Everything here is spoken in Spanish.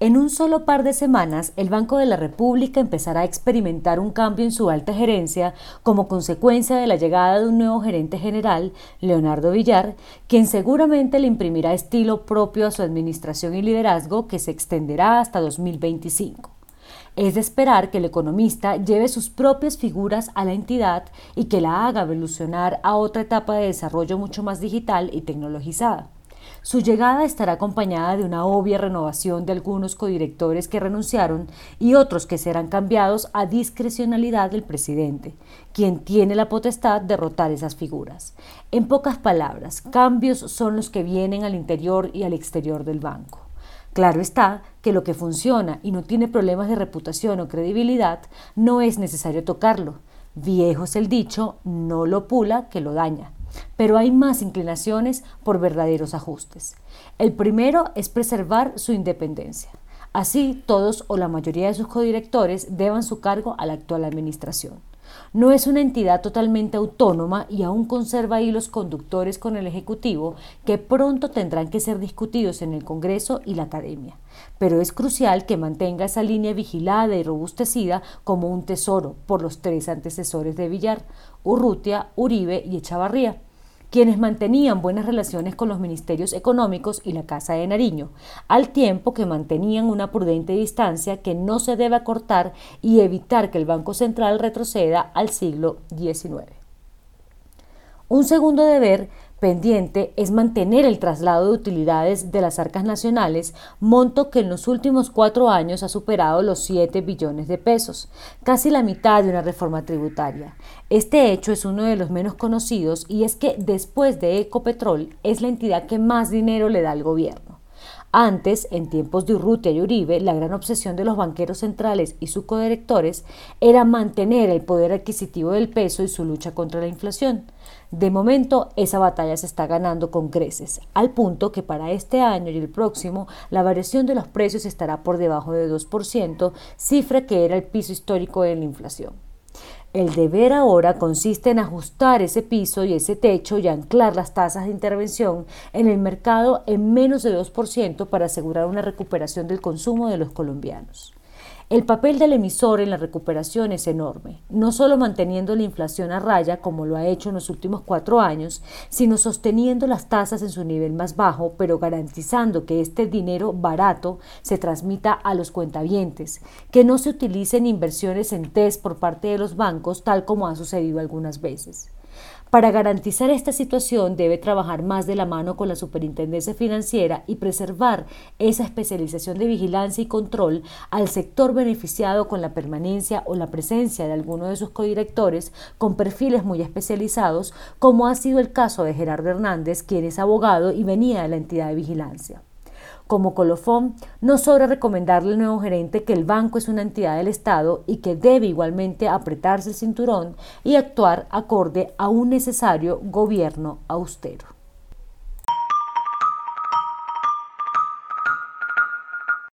En un solo par de semanas, el Banco de la República empezará a experimentar un cambio en su alta gerencia como consecuencia de la llegada de un nuevo gerente general, Leonardo Villar, quien seguramente le imprimirá estilo propio a su administración y liderazgo que se extenderá hasta 2025. Es de esperar que el economista lleve sus propias figuras a la entidad y que la haga evolucionar a otra etapa de desarrollo mucho más digital y tecnologizada. Su llegada estará acompañada de una obvia renovación de algunos codirectores que renunciaron y otros que serán cambiados a discrecionalidad del presidente, quien tiene la potestad de rotar esas figuras. En pocas palabras, cambios son los que vienen al interior y al exterior del banco. Claro está que lo que funciona y no tiene problemas de reputación o credibilidad no es necesario tocarlo. Viejo es el dicho, no lo pula que lo daña pero hay más inclinaciones por verdaderos ajustes. El primero es preservar su independencia. Así, todos o la mayoría de sus codirectores deban su cargo a la actual administración. No es una entidad totalmente autónoma y aún conserva hilos conductores con el Ejecutivo que pronto tendrán que ser discutidos en el Congreso y la Academia. Pero es crucial que mantenga esa línea vigilada y robustecida como un tesoro por los tres antecesores de Villar, Urrutia, Uribe y Echavarría quienes mantenían buenas relaciones con los ministerios económicos y la Casa de Nariño, al tiempo que mantenían una prudente distancia que no se debe acortar y evitar que el Banco Central retroceda al siglo XIX. Un segundo deber pendiente es mantener el traslado de utilidades de las arcas nacionales, monto que en los últimos cuatro años ha superado los 7 billones de pesos, casi la mitad de una reforma tributaria. Este hecho es uno de los menos conocidos y es que después de Ecopetrol es la entidad que más dinero le da al gobierno. Antes, en tiempos de Urrutia y Uribe, la gran obsesión de los banqueros centrales y sus codirectores era mantener el poder adquisitivo del peso y su lucha contra la inflación. De momento, esa batalla se está ganando con creces, al punto que para este año y el próximo la variación de los precios estará por debajo de 2%, cifra que era el piso histórico de la inflación. El deber ahora consiste en ajustar ese piso y ese techo y anclar las tasas de intervención en el mercado en menos de 2% para asegurar una recuperación del consumo de los colombianos. El papel del emisor en la recuperación es enorme, no solo manteniendo la inflación a raya como lo ha hecho en los últimos cuatro años, sino sosteniendo las tasas en su nivel más bajo, pero garantizando que este dinero barato se transmita a los cuentavientes, que no se utilicen inversiones en test por parte de los bancos tal como ha sucedido algunas veces. Para garantizar esta situación debe trabajar más de la mano con la Superintendencia Financiera y preservar esa especialización de vigilancia y control al sector beneficiado con la permanencia o la presencia de alguno de sus codirectores con perfiles muy especializados, como ha sido el caso de Gerardo Hernández, quien es abogado y venía de la entidad de vigilancia. Como colofón, no sobra recomendarle al nuevo gerente que el banco es una entidad del Estado y que debe igualmente apretarse el cinturón y actuar acorde a un necesario gobierno austero.